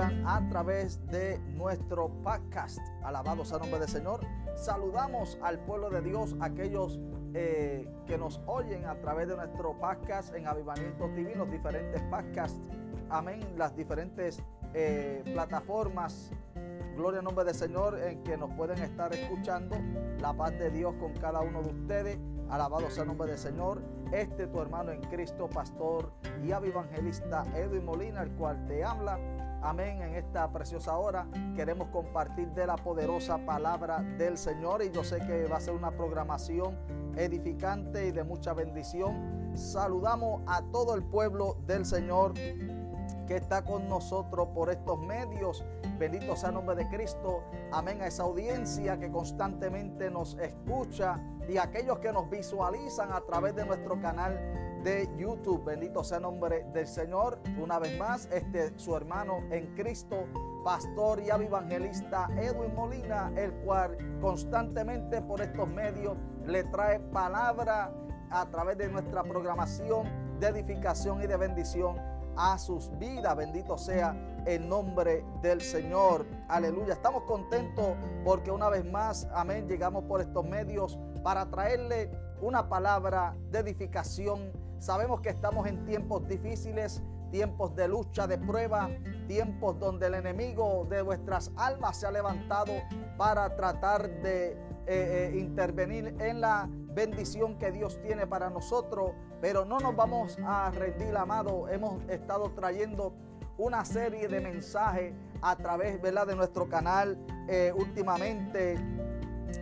a través de nuestro podcast. Alabado sea nombre del Señor. Saludamos al pueblo de Dios, aquellos eh, que nos oyen a través de nuestro podcast en Avivamiento TV, diferentes podcasts. Amén. Las diferentes eh, plataformas. Gloria al nombre del Señor en que nos pueden estar escuchando. La paz de Dios con cada uno de ustedes. Alabado sea nombre del Señor. Este tu hermano en Cristo, pastor y evangelista Edwin Molina, el cual te habla. Amén. En esta preciosa hora queremos compartir de la poderosa palabra del Señor y yo sé que va a ser una programación edificante y de mucha bendición. Saludamos a todo el pueblo del Señor que está con nosotros por estos medios. Bendito sea el nombre de Cristo. Amén a esa audiencia que constantemente nos escucha y aquellos que nos visualizan a través de nuestro canal de YouTube. Bendito sea el nombre del Señor. Una vez más, este su hermano en Cristo, pastor y evangelista Edwin Molina, el cual constantemente por estos medios le trae palabra a través de nuestra programación de edificación y de bendición a sus vidas. Bendito sea el nombre del Señor. Aleluya. Estamos contentos porque una vez más, amén, llegamos por estos medios para traerle una palabra de edificación. Sabemos que estamos en tiempos difíciles, tiempos de lucha, de prueba, tiempos donde el enemigo de vuestras almas se ha levantado para tratar de eh, eh, intervenir en la bendición que Dios tiene para nosotros, pero no nos vamos a rendir, amado. Hemos estado trayendo una serie de mensajes a través ¿verdad? de nuestro canal eh, últimamente.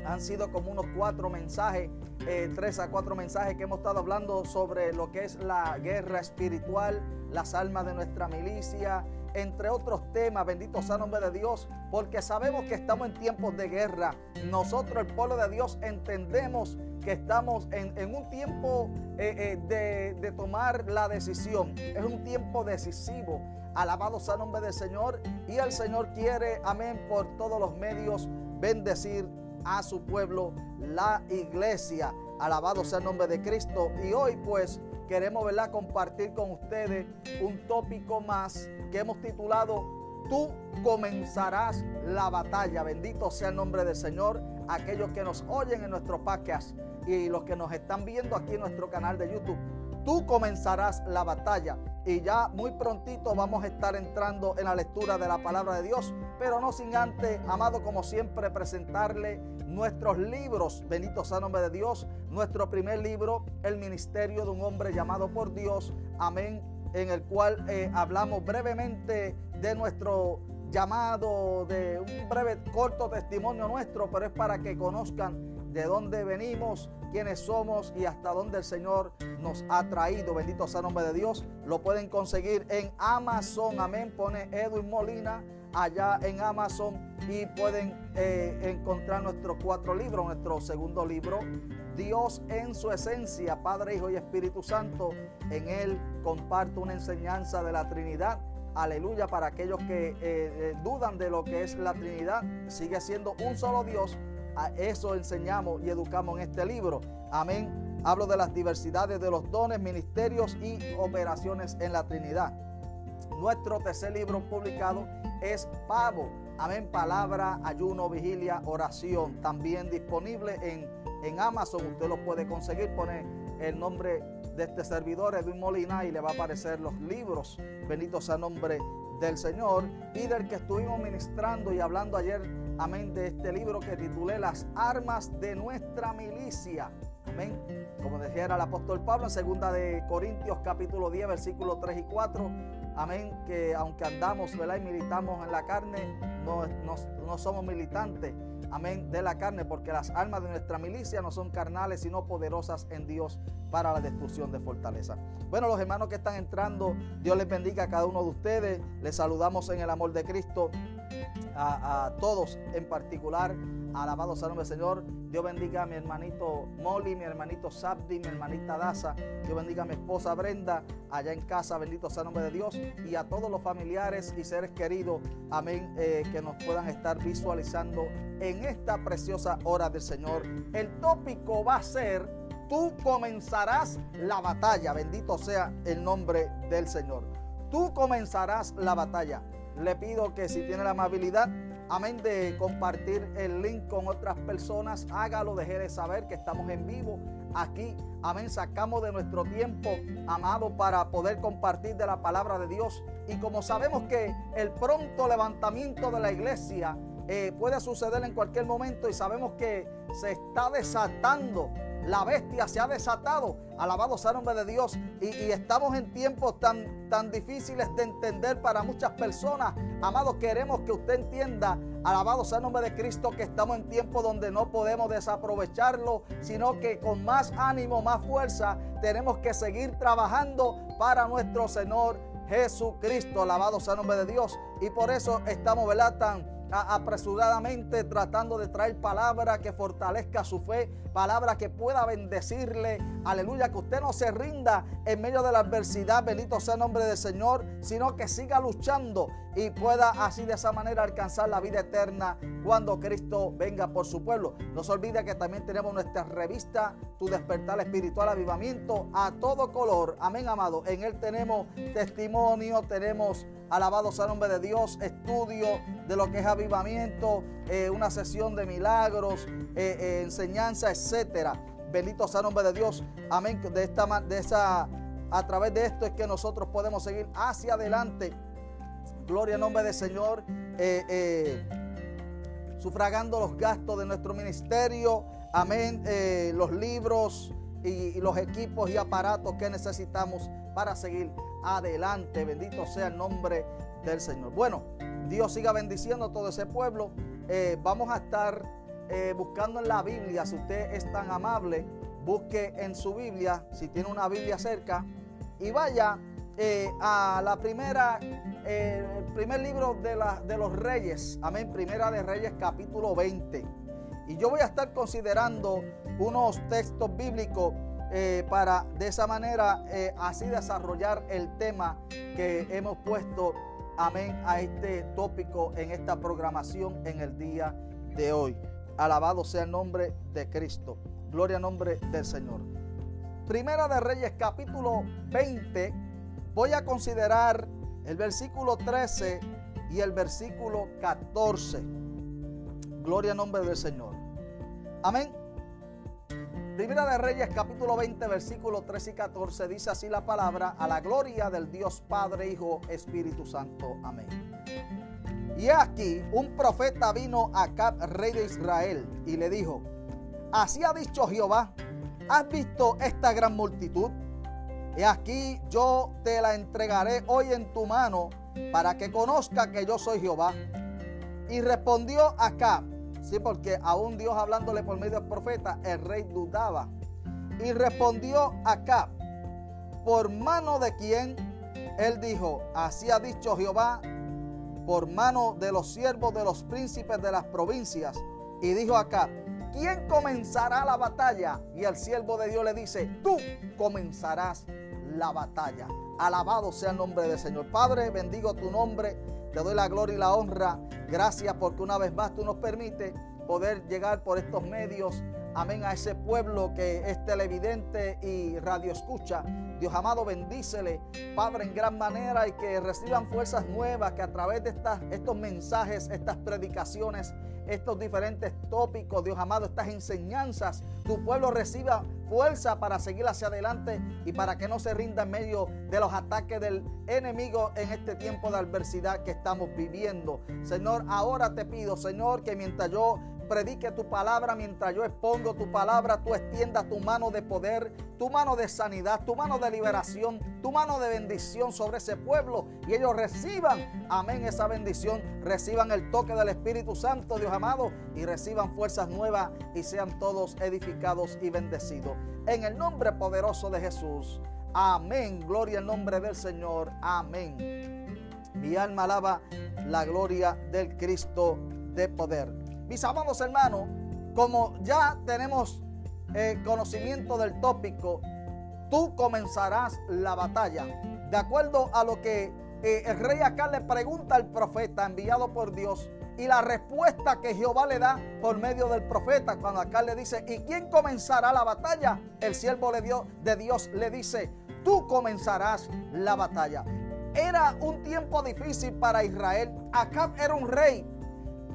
Han sido como unos cuatro mensajes, eh, tres a cuatro mensajes que hemos estado hablando sobre lo que es la guerra espiritual, las almas de nuestra milicia, entre otros temas, bendito sea el nombre de Dios, porque sabemos que estamos en tiempos de guerra. Nosotros, el pueblo de Dios, entendemos que estamos en, un tiempo eh, eh, de, tomar la decisión. Es un tiempo decisivo. Alabado sea el nombre del Señor. Y el Señor quiere, amén, por todos los medios, bendecir a su pueblo, la iglesia. Alabado sea el nombre de Cristo. Y hoy pues queremos ¿verdad? compartir con ustedes un tópico más que hemos titulado Tú comenzarás la batalla. Bendito sea el nombre del Señor. Aquellos que nos oyen en nuestro podcast y los que nos están viendo aquí en nuestro canal de YouTube. Tú comenzarás la batalla y ya muy prontito vamos a estar entrando en la lectura de la palabra de Dios, pero no sin antes, amado, como siempre, presentarle nuestros libros. Bendito sea nombre de Dios. Nuestro primer libro, El ministerio de un hombre llamado por Dios. Amén. En el cual eh, hablamos brevemente de nuestro llamado, de un breve, corto testimonio nuestro, pero es para que conozcan de dónde venimos, quiénes somos y hasta dónde el Señor nos ha traído. Bendito sea nombre de Dios. Lo pueden conseguir en Amazon. Amén. Pone Edwin Molina allá en Amazon y pueden eh, encontrar nuestros cuatro libros. Nuestro segundo libro, Dios en su esencia, Padre, Hijo y Espíritu Santo. En él comparto una enseñanza de la Trinidad. Aleluya, para aquellos que eh, eh, dudan de lo que es la Trinidad, sigue siendo un solo Dios a eso enseñamos y educamos en este libro. Amén. Hablo de las diversidades de los dones, ministerios y operaciones en la Trinidad. Nuestro tercer libro publicado es Pavo. Amén. Palabra, ayuno, vigilia, oración. También disponible en, en Amazon. Usted lo puede conseguir. Pone el nombre de este servidor, Edwin Molina, y le va a aparecer los libros. Bendito sea nombre del Señor y del que estuvimos ministrando y hablando ayer amén, de este libro que titulé Las armas de nuestra milicia. Amén. Como decía el apóstol Pablo en segunda de Corintios capítulo 10 versículos 3 y 4. Amén. Que aunque andamos y militamos en la carne, no, no somos militantes. Amén. De la carne, porque las armas de nuestra milicia no son carnales, sino poderosas en Dios para la destrucción de fortaleza. Bueno, los hermanos que están entrando, Dios les bendiga a cada uno de ustedes. Les saludamos en el amor de Cristo a, todos en particular. Alabado sea el nombre del Señor. Dios bendiga a mi hermanito Molly, mi hermanito Sabdi, mi hermanita Daza. Dios bendiga a mi esposa Brenda, allá en casa. Bendito sea el nombre de Dios. Y a todos los familiares y seres queridos, amén, eh, que nos puedan estar visualizando en esta preciosa hora del Señor. El tópico va a ser, tú comenzarás la batalla. Bendito sea el nombre del Señor. Tú comenzarás la batalla. Le pido que si tiene la amabilidad, amén, de compartir el link con otras personas, hágalo, deje de saber que estamos en vivo aquí. Amén, sacamos de nuestro tiempo, amado, para poder compartir de la palabra de Dios. Y como sabemos que el pronto levantamiento de la iglesia eh, puede suceder en cualquier momento y sabemos que se está desatando la bestia se ha desatado. Alabado sea el nombre de Dios. Y, estamos en tiempos tan, tan difíciles de entender para muchas personas. Amados, queremos que usted entienda, alabado sea el nombre de Cristo, que estamos en tiempos donde no podemos desaprovecharlo, sino que con más ánimo, más fuerza, tenemos que seguir trabajando para nuestro Señor Jesucristo. Alabado sea el nombre de Dios. Y por eso estamos, ¿verdad? Tan apresuradamente tratando de traer palabra que fortalezca su fe, palabra que pueda bendecirle. Aleluya, que usted no se rinda en medio de la adversidad, bendito sea el nombre del Señor, sino que siga luchando y pueda así de esa manera alcanzar la vida eterna cuando Cristo venga por su pueblo. No se olvide que también tenemos nuestra revista Tu despertar espiritual avivamiento a todo color. Amén, amado. En él tenemos testimonio, tenemos Alabado sea el nombre de Dios, estudio de lo que es avivamiento, eh, una sesión de milagros, eh, eh, enseñanza, etcétera. Bendito sea el nombre de Dios. Amén. De esta de esa a través de esto es que nosotros podemos seguir hacia adelante. Gloria al nombre del Señor. sufragando los gastos de nuestro ministerio. Amén. los libros y los equipos y aparatos que necesitamos para seguir adelante. Bendito sea el nombre del Señor. Bueno, Dios siga bendiciendo a todo ese pueblo. Eh, vamos a estar eh, buscando en la Biblia, si usted es tan amable, busque en su Biblia, si tiene una Biblia cerca, y vaya eh, a la primera, el primer libro de, de los Reyes, amén, Primera de Reyes capítulo 20. Y yo voy a estar considerando unos textos bíblicos eh, para de esa manera eh, así desarrollar el tema que hemos puesto, amén, a este tópico en esta programación en el día de hoy. Alabado sea el nombre de Cristo. Gloria al nombre del Señor. Primera de Reyes capítulo 20. Voy a considerar el versículo 13 y el versículo 14. Gloria al nombre del Señor. Amén. Primera de Reyes capítulo 20 versículo 13 y 14 dice así la palabra, a la gloria del Dios Padre, Hijo, Espíritu Santo. Amén. Y aquí un profeta vino a Cap, rey de Israel, y le dijo, así ha dicho Jehová, ¿has visto esta gran multitud? Y aquí yo te la entregaré hoy en tu mano para que conozca que yo soy Jehová. Y respondió Acab, Sí, porque aún Dios hablándole por medio del profeta, el rey dudaba. Y respondió acá, por mano de quien él dijo, así ha dicho Jehová, por mano de los siervos de los príncipes de las provincias. Y dijo acá, ¿quién comenzará la batalla? Y el siervo de Dios le dice, tú comenzarás la batalla. Alabado sea el nombre del Señor. Padre, bendigo tu nombre te doy la gloria y la honra. Gracias porque una vez más tú nos permites poder llegar por estos medios. Amén a ese pueblo que es televidente y radio escucha. Dios amado, bendícele, Padre, en gran manera y que reciban fuerzas nuevas, que a través de estas, estos mensajes, estas predicaciones, estos diferentes tópicos, Dios amado, estas enseñanzas, tu pueblo reciba fuerza para seguir hacia adelante y para que no se rinda en medio de los ataques del enemigo en este tiempo de adversidad que estamos viviendo. Señor, ahora te pido, Señor, que mientras yo predique tu palabra, mientras yo expongo tu palabra, tú extiendas tu mano de poder, tu mano de sanidad, tu mano de liberación, tu mano de bendición sobre ese pueblo y ellos reciban, amén, esa bendición, reciban el toque del Espíritu Santo, Dios amado, y reciban fuerzas nuevas y sean todos edificados y bendecidos. En el nombre poderoso de Jesús. Amén. Gloria al nombre del Señor. Amén. Mi alma alaba la gloria del Cristo de poder. Mis amados hermanos, como ya tenemos eh, conocimiento del tópico, tú comenzarás la batalla. De acuerdo a lo que eh, el rey acá le pregunta al profeta enviado por Dios y la respuesta que Jehová le da por medio del profeta, cuando acá le dice, ¿y quién comenzará la batalla? El siervo de Dios le dice, tú comenzarás la batalla. era un tiempo difícil para Israel. Acab era un rey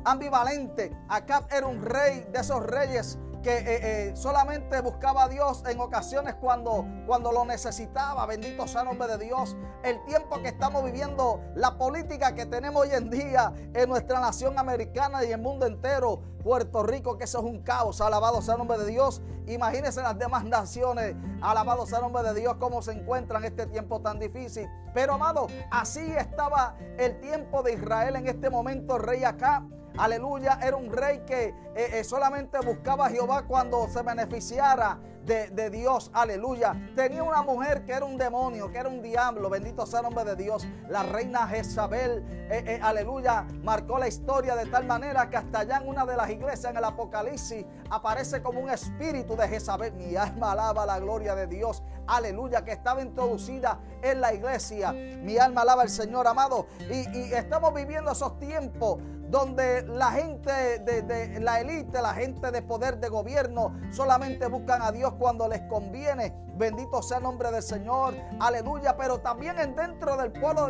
ambivalente. Acab era un rey de esos reyes que eh, eh, solamente buscaba a Dios en ocasiones cuando, cuando lo necesitaba. Bendito sea el nombre de Dios. El tiempo que estamos viviendo, la política que tenemos hoy en día en nuestra nación americana y el mundo entero, Puerto Rico, que eso es un caos. Alabado sea el nombre de Dios. Imagínense las demás naciones. Alabado sea el nombre de Dios, cómo se encuentran en este tiempo tan difícil. Pero amado, así estaba el tiempo de Israel en este momento, rey acá. Aleluya, era un rey que eh, eh, solamente buscaba a Jehová cuando se beneficiara de, Dios. Aleluya. Tenía una mujer que era un demonio, que era un diablo. Bendito sea el nombre de Dios. La reina Jezabel, eh, aleluya, marcó la historia de tal manera que hasta allá en una de las iglesias en el Apocalipsis aparece como un espíritu de Jezabel. Mi alma alaba la gloria de Dios. Aleluya, que estaba introducida en la iglesia. Mi alma alaba al Señor amado. y estamos viviendo esos tiempos donde la gente de, la élite, la gente de poder de gobierno, solamente buscan a Dios cuando les conviene. Bendito sea el nombre del Señor, aleluya. Pero también en dentro del pueblo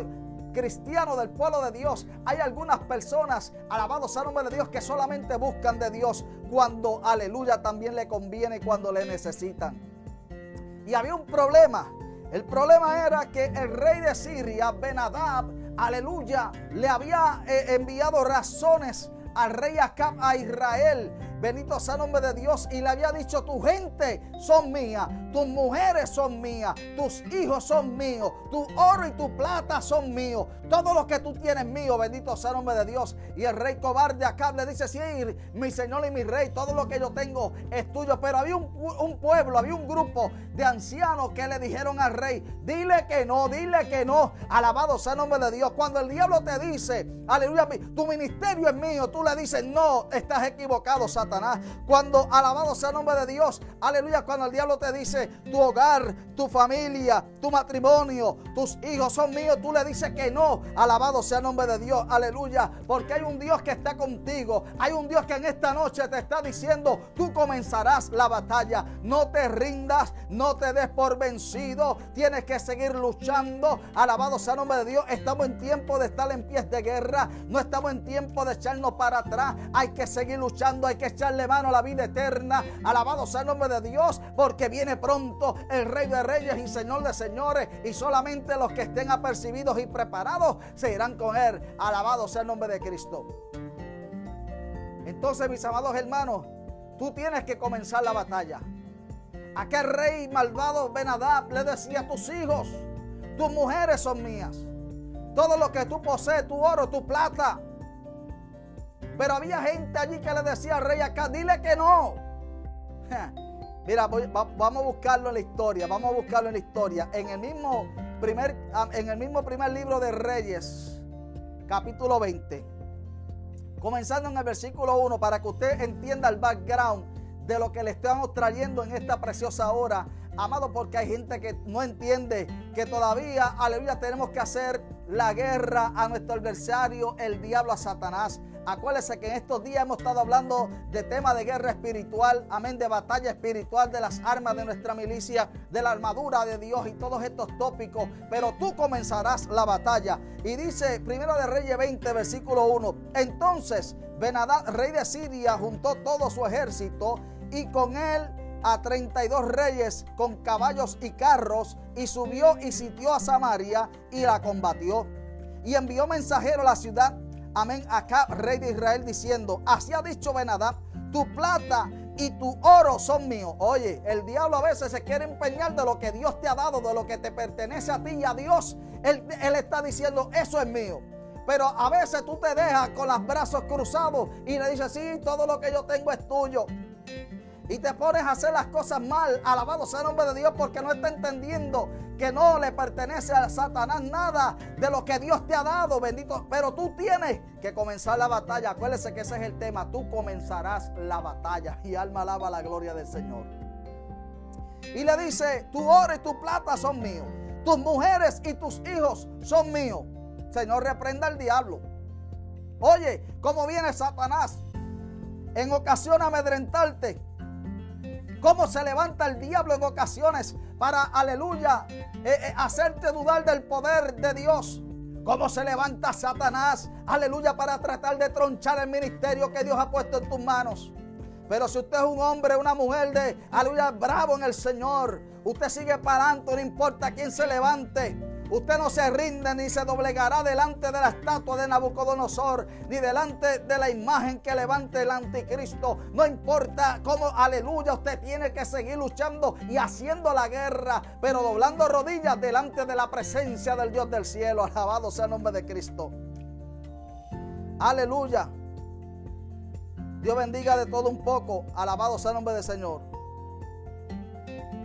cristiano, del pueblo de Dios, hay algunas personas, alabados sea nombre de Dios, que solamente buscan de Dios cuando, aleluya, también le conviene, cuando le necesitan. Y había un problema. El problema era que el rey de Siria, Benadab, aleluya, le había eh, enviado razones al rey Acab a Israel Bendito sea el nombre de Dios. Y le había dicho, tu gente son mía, tus mujeres son mías, tus hijos son míos, tu oro y tu plata son míos. Todo lo que tú tienes mío, bendito sea el nombre de Dios. Y el rey cobarde acá le dice, sí, mi señor y mi rey, todo lo que yo tengo es tuyo. Pero había un, pueblo, había un grupo de ancianos que le dijeron al rey, dile que no, dile que no. Alabado sea el nombre de Dios. Cuando el diablo te dice, aleluya, tu ministerio es mío, tú le dices, no, estás equivocado, Satanás. Cuando alabado sea el nombre de Dios, aleluya, cuando el diablo te dice tu hogar, tu familia, tu matrimonio, tus hijos son míos, tú le dices que no. Alabado sea el nombre de Dios, aleluya, porque hay un Dios que está contigo. Hay un Dios que en esta noche te está diciendo, tú comenzarás la batalla. No te rindas, no te des por vencido. Tienes que seguir luchando. Alabado sea el nombre de Dios. Estamos en tiempo de estar en pies de guerra. No estamos en tiempo de echarnos para atrás. Hay que seguir luchando, hay que echarle mano a la vida eterna. Alabado sea el nombre de Dios, porque viene pronto el Rey de Reyes y Señor de Señores. Y solamente los que estén apercibidos y preparados se irán con Él. Alabado sea el nombre de Cristo. Entonces, mis amados hermanos, tú tienes que comenzar la batalla. Aquel rey malvado Benadab le decía a tus hijos, tus mujeres son mías. Todo lo que tú posees, tu oro, tu plata, pero había gente allí que le decía al rey acá, dile que no. Mira, vamos a buscarlo en la historia, vamos a buscarlo en la historia. En el mismo primer, en el mismo primer libro de Reyes, capítulo 20. Comenzando en el versículo 1 para que usted entienda el background de lo que le estamos trayendo en esta preciosa hora. Amado, porque hay gente que no entiende que todavía, aleluya, tenemos que hacer la guerra a nuestro adversario, el diablo, a Satanás. Acuérdese que en estos días hemos estado hablando de tema de guerra espiritual, amén, de batalla espiritual, de las armas de nuestra milicia, de la armadura de Dios y todos estos tópicos. Pero tú comenzarás la batalla. Y dice, primero de Reyes 20, versículo 1. Entonces, Benadad, rey de Siria, juntó todo su ejército y con él a 32 reyes con caballos y carros y subió y sitió a Samaria y la combatió. Y envió mensajero a la ciudad amén, acá, rey de Israel, diciendo, así ha dicho Benadab, tu plata y tu oro son míos. Oye, el diablo a veces se quiere empeñar de lo que Dios te ha dado, de lo que te pertenece a ti y a Dios. Él, él está diciendo, eso es mío. Pero a veces tú te dejas con los brazos cruzados y le dices, sí, todo lo que yo tengo es tuyo y te pones a hacer las cosas mal, alabado sea el nombre de Dios porque no está entendiendo que no le pertenece a Satanás nada de lo que Dios te ha dado, bendito. Pero tú tienes que comenzar la batalla. Acuérdese que ese es el tema. Tú comenzarás la batalla y alma alaba la gloria del Señor. Y le dice, tu oro y tu plata son míos. Tus mujeres y tus hijos son míos. Señor, reprenda al diablo. Oye, ¿cómo viene Satanás? En ocasión amedrentarte cómo se levanta el diablo en ocasiones para, aleluya, eh, eh, hacerte dudar del poder de Dios. Cómo se levanta Satanás, aleluya, para tratar de tronchar el ministerio que Dios ha puesto en tus manos. Pero si usted es un hombre, una mujer de, aleluya, bravo en el Señor, usted sigue para adelante, no importa quién se levante. Usted no se rinde ni se doblegará delante de la estatua de Nabucodonosor, ni delante de la imagen que levante el anticristo. No importa cómo, aleluya, usted tiene que seguir luchando y haciendo la guerra, pero doblando rodillas delante de la presencia del Dios del cielo. Alabado sea el nombre de Cristo. Aleluya. Dios bendiga de todo un poco. Alabado sea el nombre del Señor.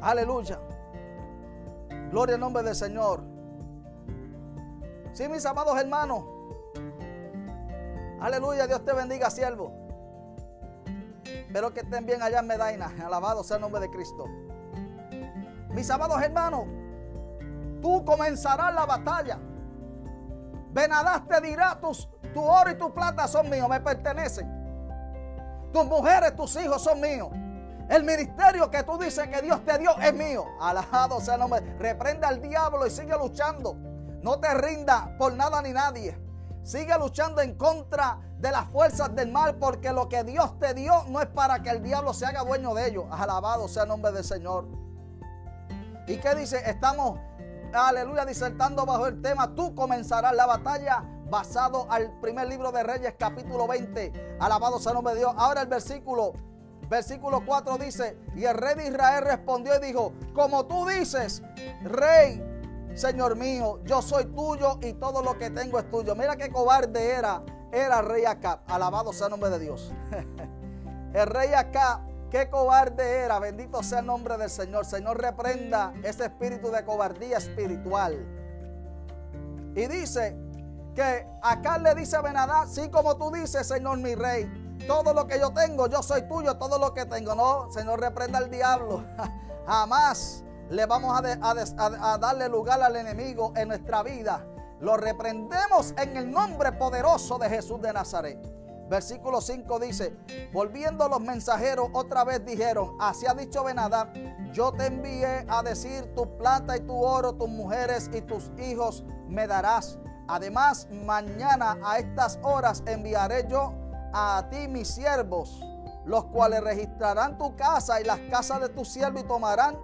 Aleluya. Gloria al nombre del Señor. Sí, mis amados hermanos. Aleluya, Dios te bendiga, siervo. Espero que estén bien allá en Medaina. Alabado sea el nombre de Cristo. Mis amados hermanos, tú comenzarás la batalla. Benadás te dirá, tus, tu oro y tu plata son míos, me pertenecen. Tus mujeres, tus hijos son míos. El ministerio que tú dices que Dios te dio es mío. Alabado sea el nombre. Reprende al diablo y sigue luchando. No te rinda por nada ni nadie. Sigue luchando en contra de las fuerzas del mal porque lo que Dios te dio no es para que el diablo se haga dueño de ello. Alabado sea el nombre del Señor. ¿Y qué dice? Estamos, aleluya, disertando bajo el tema, tú comenzarás la batalla basado al primer libro de Reyes capítulo 20. Alabado sea el nombre de Dios. Ahora el versículo, versículo 4 dice, y el rey de Israel respondió y dijo, como tú dices, rey Señor mío, yo soy tuyo y todo lo que tengo es tuyo. Mira qué cobarde era, era rey Acab. Alabado sea el nombre de Dios. el rey Acab, qué cobarde era. Bendito sea el nombre del Señor. Señor, reprenda ese espíritu de cobardía espiritual. Y dice que Acab le dice a Benadá, sí como tú dices, Señor mi rey, todo lo que yo tengo, yo soy tuyo, todo lo que tengo. No, Señor, reprenda al diablo. Jamás le vamos a, darle lugar al enemigo en nuestra vida. Lo reprendemos en el nombre poderoso de Jesús de Nazaret. Versículo 5 dice, volviendo los mensajeros otra vez dijeron, así ha dicho Benadab, yo te envié a decir tu plata y tu oro, tus mujeres y tus hijos me darás. Además, mañana a estas horas enviaré yo a ti mis siervos, los cuales registrarán tu casa y las casas de tu siervo y tomarán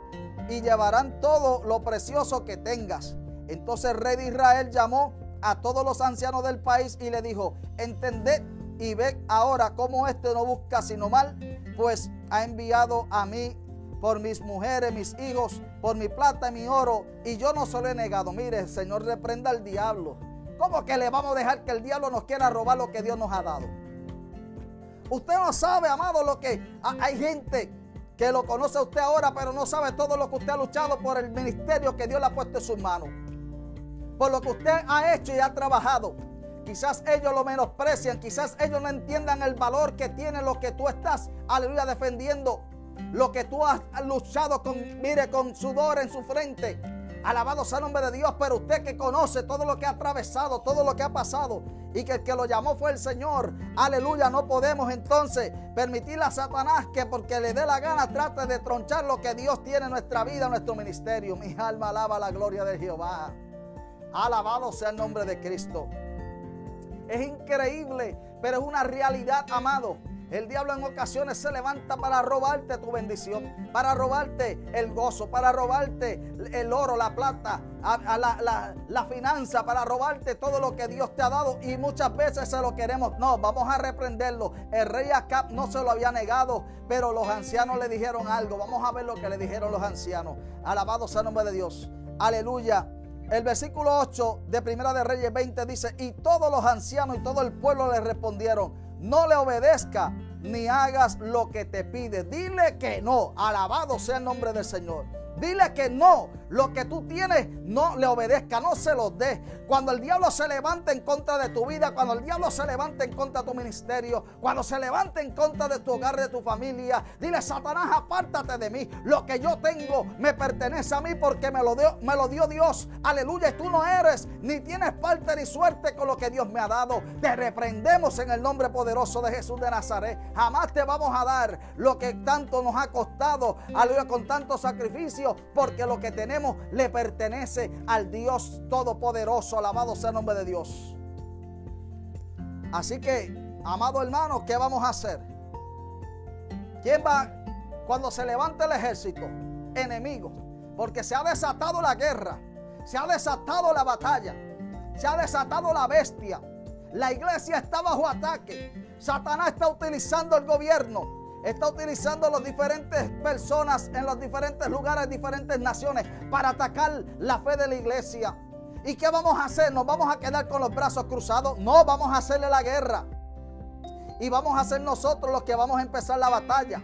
y llevarán todo lo precioso que tengas. Entonces el rey de Israel llamó a todos los ancianos del país y le dijo, entended y ve ahora cómo este no busca sino mal, pues ha enviado a mí por mis mujeres, mis hijos, por mi plata y mi oro, y yo no se lo he negado. Mire, el Señor reprenda al diablo. ¿Cómo que le vamos a dejar que el diablo nos quiera robar lo que Dios nos ha dado? Usted no sabe, amado, lo que hay gente que lo conoce usted ahora, pero no sabe todo lo que usted ha luchado por el ministerio que Dios le ha puesto en sus manos. Por lo que usted ha hecho y ha trabajado. Quizás ellos lo menosprecian, quizás ellos no entiendan el valor que tiene lo que tú estás, aleluya, defendiendo. Lo que tú has luchado con, mire, con sudor en su frente. Alabado sea el nombre de Dios, pero usted que conoce todo lo que ha atravesado, todo lo que ha pasado y que el que lo llamó fue el Señor. Aleluya, no podemos entonces permitirle a Satanás que porque le dé la gana trate de tronchar lo que Dios tiene en nuestra vida, en nuestro ministerio. Mi alma alaba la gloria de Jehová. Alabado sea el nombre de Cristo. Es increíble, pero es una realidad, amado. El diablo en ocasiones se levanta para robarte tu bendición, para robarte el gozo, para robarte el oro, la plata, la, finanza, para robarte todo lo que Dios te ha dado y muchas veces se lo queremos. No, vamos a reprenderlo. El rey Acab no se lo había negado, pero los ancianos le dijeron algo. Vamos a ver lo que le dijeron los ancianos. Alabado sea el nombre de Dios. Aleluya. El versículo 8 de Primera de Reyes 20 dice, y todos los ancianos y todo el pueblo le respondieron, no le obedezca ni hagas lo que te pide. Dile que no. Alabado sea el nombre del Señor. Dile que no, lo que tú tienes no le obedezca, no se lo dé. Cuando el diablo se levante en contra de tu vida, cuando el diablo se levante en contra de tu ministerio, cuando se levante en contra de tu hogar, de tu familia, dile, Satanás, apártate de mí. Lo que yo tengo me pertenece a mí porque me lo dio, me lo dio Dios. Aleluya. Tú no eres ni tienes parte ni suerte con lo que Dios me ha dado. Te reprendemos en el nombre poderoso de Jesús de Nazaret. Jamás te vamos a dar lo que tanto nos ha costado. Aleluya, con tanto sacrificio. Porque lo que tenemos le pertenece al Dios Todopoderoso. Alabado sea el nombre de Dios. Así que, amado hermano, ¿qué vamos a hacer? ¿Quién va cuando se levante el ejército? Enemigo. Porque se ha desatado la guerra. Se ha desatado la batalla. Se ha desatado la bestia. La iglesia está bajo ataque. Satanás está utilizando el gobierno. Está utilizando las diferentes personas en los diferentes lugares, diferentes naciones para atacar la fe de la iglesia. ¿Y qué vamos a hacer? ¿Nos vamos a quedar con los brazos cruzados? No, vamos a hacerle la guerra. Y vamos a ser nosotros los que vamos a empezar la batalla.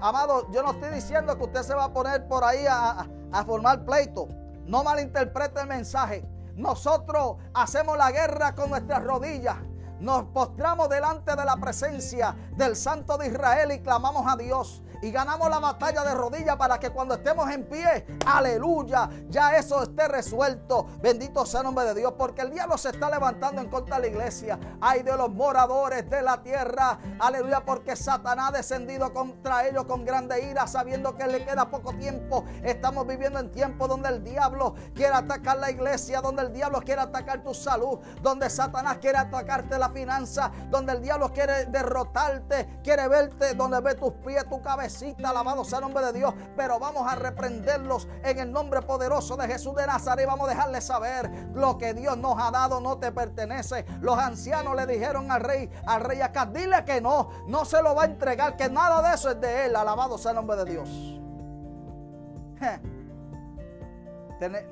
Amado, yo no estoy diciendo que usted se va a poner por ahí a, a formar pleito. No malinterprete el mensaje. Nosotros hacemos la guerra con nuestras rodillas. Nos postramos delante de la presencia del Santo de Israel y clamamos a Dios y ganamos la batalla de rodillas para que cuando estemos en pie, aleluya, ya eso esté resuelto. Bendito sea el nombre de Dios, porque el diablo se está levantando en contra de la iglesia. Hay de los moradores de la tierra, aleluya, porque Satanás ha descendido contra ellos con grande ira, sabiendo que le queda poco tiempo. Estamos viviendo en tiempos donde el diablo quiere atacar la iglesia, donde el diablo quiere atacar tu salud, donde Satanás quiere atacarte la finanza, donde el diablo quiere derrotarte, quiere verte donde ve tus pies, tu cabeza alabado sea el nombre de Dios, pero vamos a reprenderlos en el nombre poderoso de Jesús de Nazaret. Vamos a dejarles saber lo que Dios nos ha dado no te pertenece. Los ancianos le dijeron al rey, al rey acá, dile que no, no se lo va a entregar, que nada de eso es de él. Alabado sea el nombre de Dios.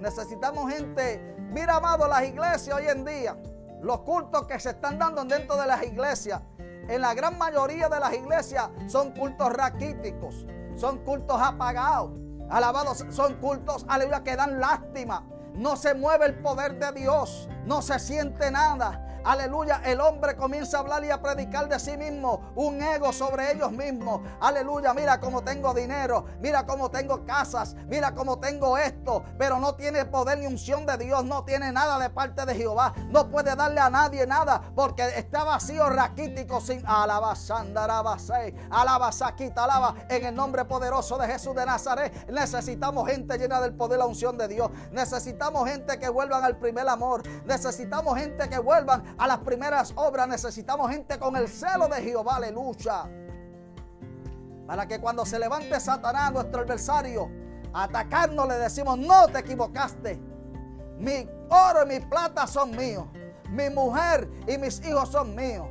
Necesitamos gente, mira amado, las iglesias hoy en día, los cultos que se están dando dentro de las iglesias en la gran mayoría de las iglesias son cultos raquíticos, son cultos apagados. Alabados, son cultos, aleluya, que dan lástima. No se mueve el poder de Dios, no se siente nada. Aleluya, el hombre comienza a hablar y a predicar de sí mismo, un ego sobre ellos mismos. Aleluya, mira cómo tengo dinero, mira cómo tengo casas, mira cómo tengo esto, pero no tiene poder ni unción de Dios, no tiene nada de parte de Jehová, no puede darle a nadie nada porque está vacío, raquítico, sin alabasandarabase, alabasaquita, alaba en el nombre poderoso de Jesús de Nazaret. Necesitamos gente llena del poder, la unción de Dios. Necesitamos gente que vuelvan al primer amor. Necesitamos gente que vuelvan a las primeras obras. Necesitamos gente con el celo de Jehová, aleluya. Para que cuando se levante Satanás, nuestro adversario, atacarnos, le decimos, no te equivocaste. Mi oro y mi plata son míos. Mi mujer y mis hijos son míos.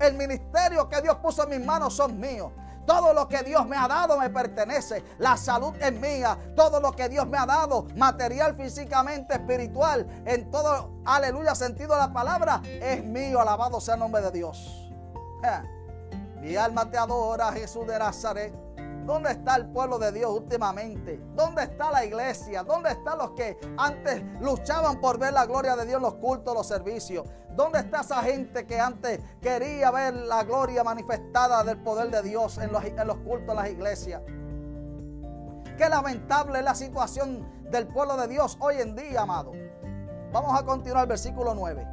El ministerio que Dios puso en mis manos son míos. Todo lo que Dios me ha dado me pertenece. La salud es mía. Todo lo que Dios me ha dado, material, físicamente, espiritual, en todo, aleluya, sentido de la palabra, es mío. Alabado sea el nombre de Dios. Mi alma te adora, Jesús de Nazaret. ¿Dónde está el pueblo de Dios últimamente? ¿Dónde está la iglesia? ¿Dónde están los que antes luchaban por ver la gloria de Dios en los cultos, los servicios? ¿Dónde está esa gente que antes quería ver la gloria manifestada del poder de Dios en los, cultos, en las iglesias? Qué lamentable es la situación del pueblo de Dios hoy en día, amado. Vamos a continuar el versículo 9.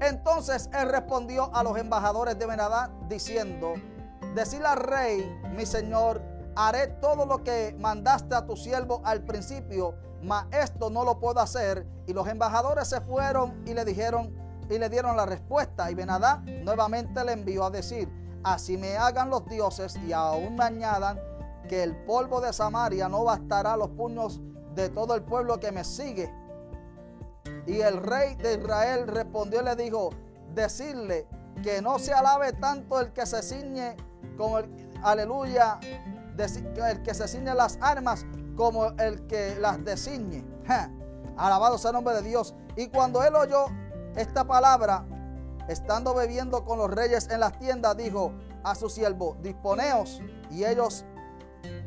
Entonces él respondió a los embajadores de Benadá diciendo, decirle al rey, mi señor, haré todo lo que mandaste a tu siervo al principio, mas esto no lo puedo hacer. Y los embajadores se fueron y le dijeron y le dieron la respuesta. Y Benadá nuevamente le envió a decir, así me hagan los dioses y aún me añadan que el polvo de Samaria no bastará a los puños de todo el pueblo que me sigue. Y el rey de Israel respondió y le dijo, decirle que no se alabe tanto el que se ciñe como el, aleluya, el que se ciñe las armas como el que las designe. Alabado sea el nombre de Dios. Y cuando él oyó esta palabra, estando bebiendo con los reyes en las tiendas, dijo a su siervo, disponeos. Y ellos,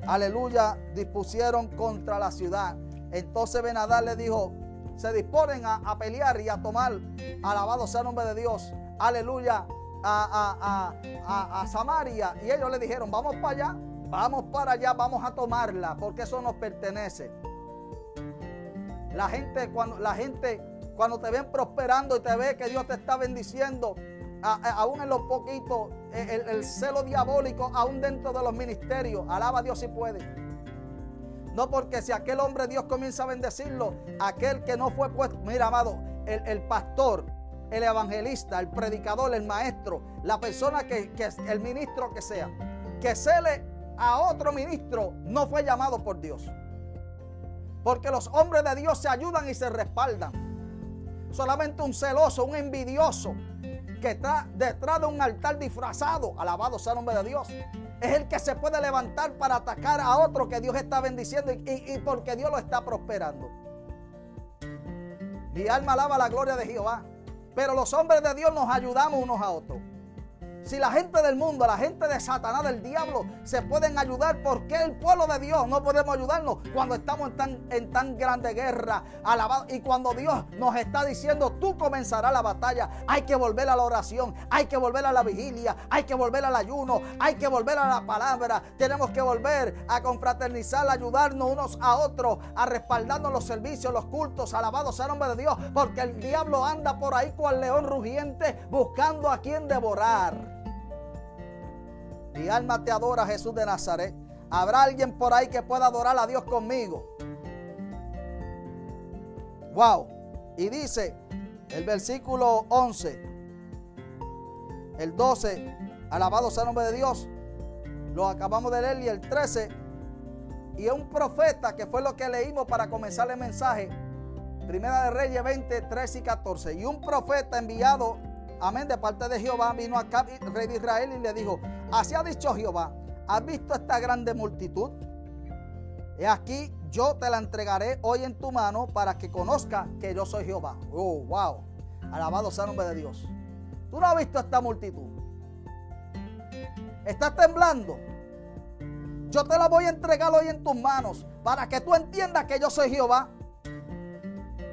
aleluya, dispusieron contra la ciudad. Entonces Benadar le dijo, se disponen a, pelear y a tomar, alabado sea el nombre de Dios, aleluya, a, a, Samaria. Y ellos le dijeron, vamos para allá, vamos para allá, vamos a tomarla, porque eso nos pertenece. La gente, cuando, la gente, cuando te ven prosperando y te ve que Dios te está bendiciendo, aún en lo poquito, el, el, celo diabólico, aún dentro de los ministerios, alaba a Dios si puede. No porque si aquel hombre Dios comienza a bendecirlo, aquel que no fue puesto, mira amado, el, el pastor, el evangelista, el predicador, el maestro, la persona que, que el ministro que sea, que cele a otro ministro, no fue llamado por Dios. Porque los hombres de Dios se ayudan y se respaldan. Solamente un celoso, un envidioso, que está detrás de un altar disfrazado, alabado sea el nombre de Dios, es el que se puede levantar para atacar a otro que Dios está bendiciendo y, y porque Dios lo está prosperando. Mi alma alaba la gloria de Jehová. Pero los hombres de Dios nos ayudamos unos a otros. Si la gente del mundo, la gente de Satanás, del diablo, se pueden ayudar, ¿por qué el pueblo de Dios no podemos ayudarnos cuando estamos en tan, en tan grande guerra? Alabado, y cuando Dios nos está diciendo, tú comenzarás la batalla, hay que volver a la oración, hay que volver a la vigilia, hay que volver al ayuno, hay que volver a la palabra, tenemos que volver a confraternizar, a ayudarnos unos a otros, a respaldarnos los servicios, los cultos, alabados sea el nombre de Dios, porque el diablo anda por ahí cual león rugiente buscando a quien devorar. Mi alma te adora, Jesús de Nazaret. ¿Habrá alguien por ahí que pueda adorar a Dios conmigo? Wow. Y dice el versículo 11, el 12, alabado sea el nombre de Dios. Lo acabamos de leer y el 13. Y un profeta, que fue lo que leímos para comenzar el mensaje. Primera de Reyes 20, 13 y 14. Y un profeta enviado amén, de parte de Jehová, vino acá rey de Israel, y le dijo, así ha dicho Jehová, ¿has visto esta grande multitud? He aquí, yo te la entregaré hoy en tu mano para que conozca que yo soy Jehová. Oh, wow. Alabado sea el nombre de Dios. Tú no has visto esta multitud. Estás temblando. Yo te la voy a entregar hoy en tus manos para que tú entiendas que yo soy Jehová.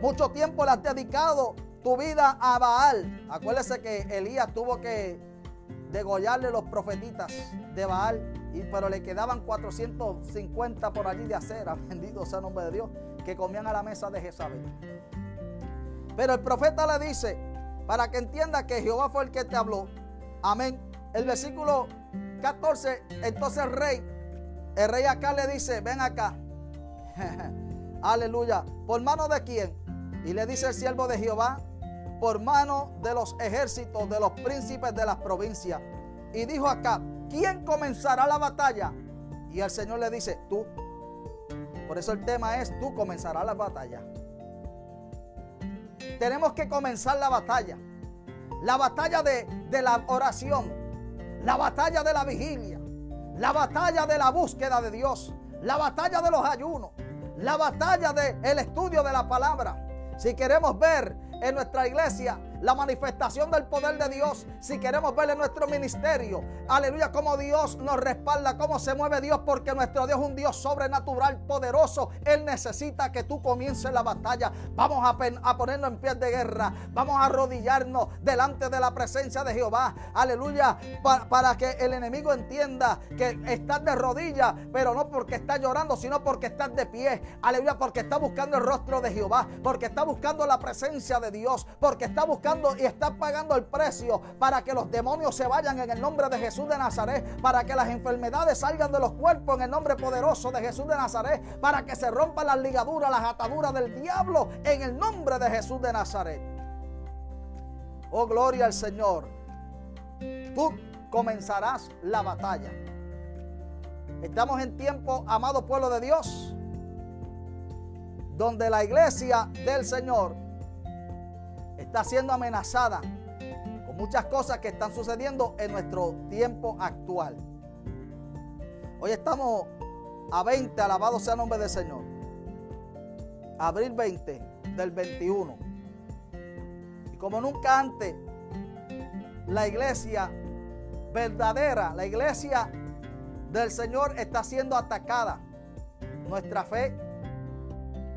Mucho tiempo le has dedicado tu vida a Baal. Acuérdese que Elías tuvo que degollarle los profetitas de Baal, y, pero le quedaban 450 por allí de acera, bendito sea el nombre de Dios, que comían a la mesa de Jezabel. Pero el profeta le dice, para que entienda que Jehová fue el que te habló, amén. El versículo 14, entonces el rey, el rey acá le dice, ven acá, aleluya, ¿por mano de quién? Y le dice el siervo de Jehová, por mano de los ejércitos de los príncipes de las provincias. Y dijo acá, ¿quién comenzará la batalla? Y el Señor le dice, tú. Por eso el tema es, tú comenzarás la batalla. Tenemos que comenzar la batalla. La batalla de, de la oración. La batalla de la vigilia. La batalla de la búsqueda de Dios. La batalla de los ayunos. La batalla del el estudio de la palabra. Si queremos ver en nuestra iglesia la manifestación del poder de Dios, si queremos ver en nuestro ministerio, aleluya, cómo Dios nos respalda, cómo se mueve Dios, porque nuestro Dios es un Dios sobrenatural, poderoso. Él necesita que tú comiences la batalla. Vamos a, ponernos en pie de guerra, vamos a arrodillarnos delante de la presencia de Jehová, aleluya, para que el enemigo entienda que estás de rodillas, pero no porque estás llorando, sino porque estás de pie, aleluya, porque está buscando el rostro de Jehová, porque está buscando la presencia de Dios, porque está buscando y está pagando el precio para que los demonios se vayan en el nombre de Jesús de Nazaret, para que las enfermedades salgan de los cuerpos en el nombre poderoso de Jesús de Nazaret, para que se rompan las ligaduras, las ataduras del diablo en el nombre de Jesús de Nazaret. Oh, gloria al Señor. Tú comenzarás la batalla. Estamos en tiempo, amado pueblo de Dios, donde la iglesia del Señor está siendo amenazada con muchas cosas que están sucediendo en nuestro tiempo actual. Hoy estamos a 20, alabado sea el nombre del Señor. Abril 20 del 21. Y como nunca antes, la iglesia verdadera, la iglesia del Señor está siendo atacada. Nuestra fe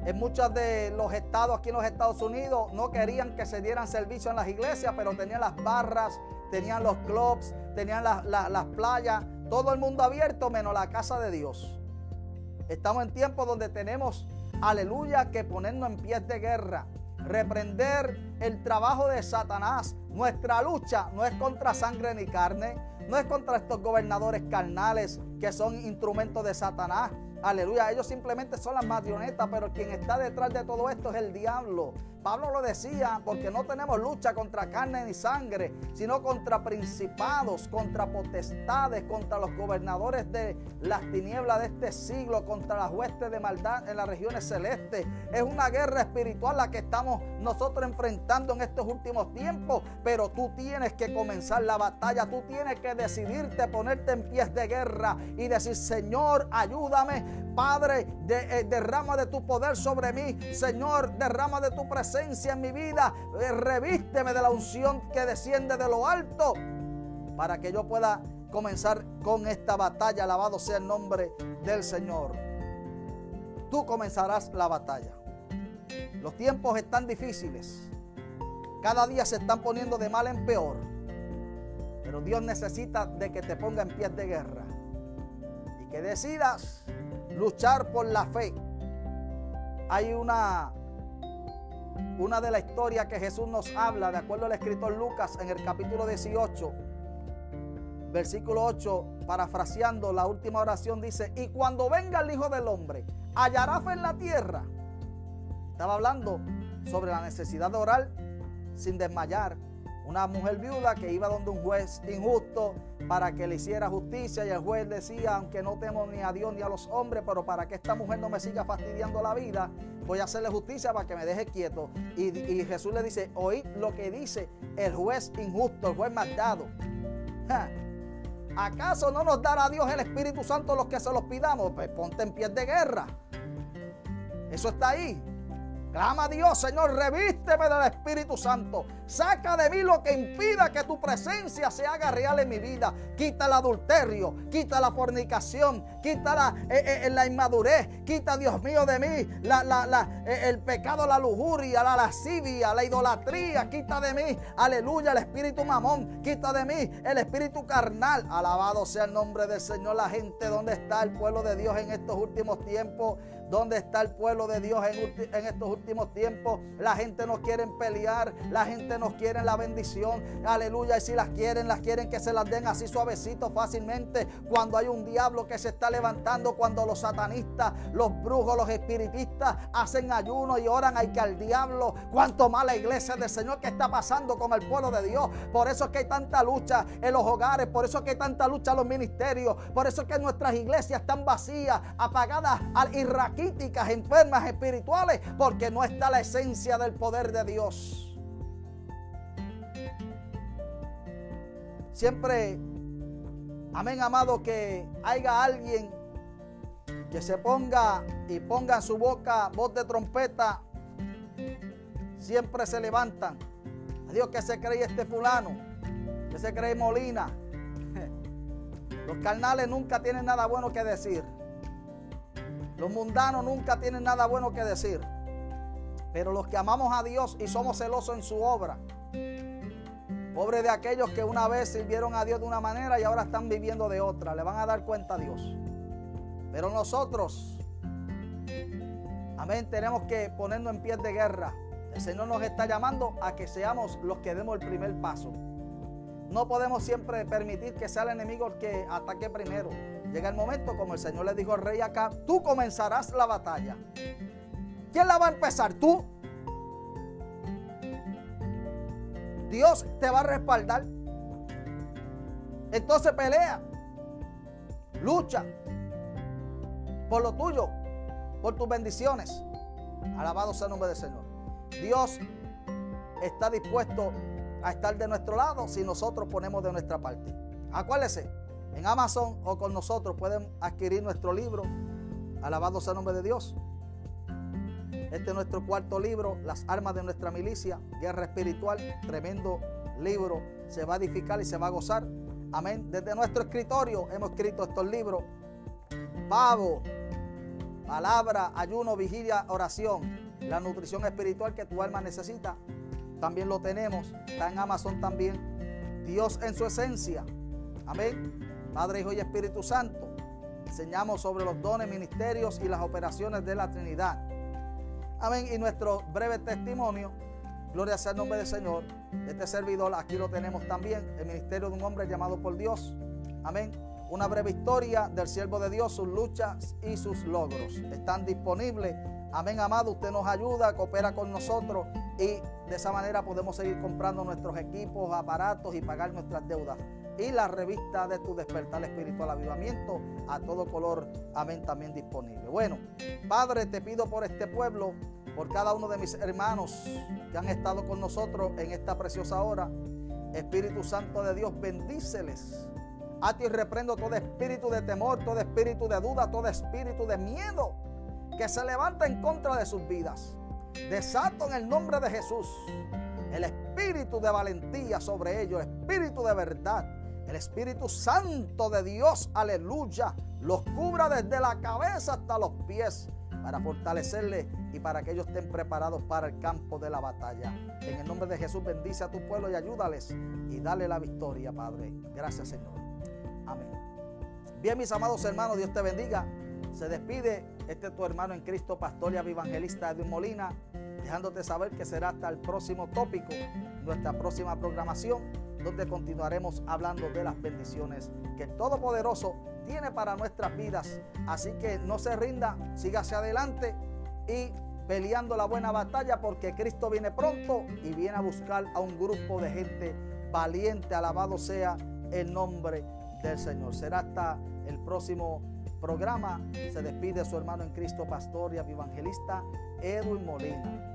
En muchos de los estados aquí en los Estados Unidos no querían que se dieran servicio en las iglesias, pero tenían las barras, tenían los clubs, tenían las playas, todo el mundo abierto menos la casa de Dios. Estamos en tiempos donde tenemos, aleluya, que ponernos en pies de guerra, reprender el trabajo de Satanás. Nuestra lucha no es contra sangre ni carne, no es contra estos gobernadores carnales que son instrumentos de Satanás. Aleluya, ellos simplemente son las marionetas, pero quien está detrás de todo esto es el diablo. Pablo lo decía, porque no tenemos lucha contra carne ni sangre, sino contra principados, contra potestades, contra los gobernadores de las tinieblas de este siglo, contra las huestes de maldad en las regiones celestes. Es una guerra espiritual la que estamos nosotros enfrentando en estos últimos tiempos, pero tú tienes que comenzar la batalla, tú tienes que decidirte, ponerte en pies de guerra y decir, Señor, ayúdame, Padre, de, eh, derrama de tu poder sobre mí, Señor, derrama de tu presencia en mi vida. Eh, revísteme de la unción que desciende de lo alto para que yo pueda comenzar con esta batalla. Alabado sea el nombre del Señor. Tú comenzarás la batalla. Los tiempos están difíciles. Cada día se están poniendo de mal en peor. Pero Dios necesita de que te ponga en pies de guerra. Y que decidas luchar por la fe. Hay una una de las historias que Jesús nos habla, de acuerdo al escritor Lucas en el capítulo 18, versículo 8, parafraseando la última oración, dice, y cuando venga el Hijo del Hombre, hallará fe en la tierra. Estaba hablando sobre la necesidad de orar sin desmayar una mujer viuda que iba donde un juez injusto para que le hiciera justicia y el juez decía, aunque no temo ni a Dios ni a los hombres, pero para que esta mujer no me siga fastidiando la vida, voy a hacerle justicia para que me deje quieto. Y, Jesús le dice, oíd lo que dice el juez injusto, el juez maldado. ¿Acaso no nos dará Dios el Espíritu Santo los que se los pidamos? Pues ponte en pie de guerra. Eso está ahí. Clama a Dios, Señor, revísteme del Espíritu Santo. Saca de mí lo que impida que tu presencia se haga real en mi vida. Quita el adulterio, quita la fornicación, quita la, eh, eh, la inmadurez, quita, Dios mío, de mí la, eh, el pecado, la lujuria, la lascivia, la idolatría. Quita de mí, aleluya, el espíritu mamón. Quita de mí el espíritu carnal. Alabado sea el nombre del Señor. La gente, ¿dónde está el pueblo de Dios en estos últimos tiempos? ¿Dónde está el pueblo de Dios en, en estos últimos tiempos? La gente no quiere pelear, la gente no quiere la bendición. Aleluya. Y si las quieren, las quieren que se las den así suavecito, fácilmente. Cuando hay un diablo que se está levantando, cuando los satanistas, los brujos, los espiritistas hacen ayuno y oran hay que al diablo. Cuanto más la iglesia del Señor que está pasando con el pueblo de Dios. Por eso es que hay tanta lucha en los hogares, por eso es que hay tanta lucha en los ministerios, por eso es que nuestras iglesias están vacías, apagadas críticas, enfermas espirituales, porque no está la esencia del poder de Dios. Siempre, amén, amado, que haya alguien que se ponga y ponga en su boca voz de trompeta, siempre se levantan. Dios que se cree este fulano, que se cree Molina. Los carnales nunca tienen nada bueno que decir. Los mundanos nunca tienen nada bueno que decir. Pero los que amamos a Dios y somos celosos en su obra, pobre de aquellos que una vez sirvieron a Dios de una manera y ahora están viviendo de otra, le van a dar cuenta a Dios. Pero nosotros, amén, tenemos que ponernos en pie de guerra. El Señor nos está llamando a que seamos los que demos el primer paso. No podemos siempre permitir que sea el enemigo el que ataque primero. Llega el momento, como el Señor le dijo al rey acá, tú comenzarás la batalla. ¿Quién la va a empezar? Tú. Dios te va a respaldar. Entonces pelea. Lucha por lo tuyo, por tus bendiciones. Alabado sea el nombre del Señor. Dios está dispuesto a estar de nuestro lado si nosotros ponemos de nuestra parte. Acuérdese, en Amazon o con nosotros pueden adquirir nuestro libro. Alabado sea el nombre de Dios. Este es nuestro cuarto libro, Las armas de nuestra milicia, Guerra Espiritual, tremendo libro. Se va a edificar y se va a gozar. Amén. Desde nuestro escritorio hemos escrito estos libros. Pavo, palabra, ayuno, vigilia, oración, la nutrición espiritual que tu alma necesita. También lo tenemos, está en Amazon también. Dios en su esencia. Amén. Padre, Hijo y Espíritu Santo. Enseñamos sobre los dones, ministerios y las operaciones de la Trinidad. Amén. Y nuestro breve testimonio, gloria sea el nombre del Señor. Este servidor, aquí lo tenemos también, el ministerio de un hombre llamado por Dios. Amén. Una breve historia del siervo de Dios, sus luchas y sus logros. Están disponibles. Amén, amado. Usted nos ayuda, coopera con nosotros y de esa manera podemos seguir comprando nuestros equipos, aparatos y pagar nuestras deudas y la revista de tu despertar espiritual avivamiento a todo color, amén, también disponible. Bueno, Padre, te pido por este pueblo, por cada uno de mis hermanos que han estado con nosotros en esta preciosa hora. Espíritu Santo de Dios, bendíceles. A ti reprendo todo espíritu de temor, todo espíritu de duda, todo espíritu de miedo que se levanta en contra de sus vidas. Desato en el nombre de Jesús el espíritu de valentía sobre ellos, espíritu de verdad, el Espíritu Santo de Dios, aleluya, los cubra desde la cabeza hasta los pies para fortalecerles y para que ellos estén preparados para el campo de la batalla. En el nombre de Jesús bendice a tu pueblo y ayúdales y dale la victoria, Padre. Gracias, Señor. Amén. Bien, mis amados hermanos, Dios te bendiga. Se despide este tu hermano en Cristo, pastor y evangelista Edwin Molina, dejándote saber que será hasta el próximo tópico, nuestra próxima programación donde continuaremos hablando de las bendiciones que el Todopoderoso tiene para nuestras vidas. Así que no se rinda, siga hacia adelante y peleando la buena batalla porque Cristo viene pronto y viene a buscar a un grupo de gente valiente. Alabado sea el nombre del Señor. Será hasta el próximo programa. Se despide su hermano en Cristo, pastor y evangelista Edwin Molina.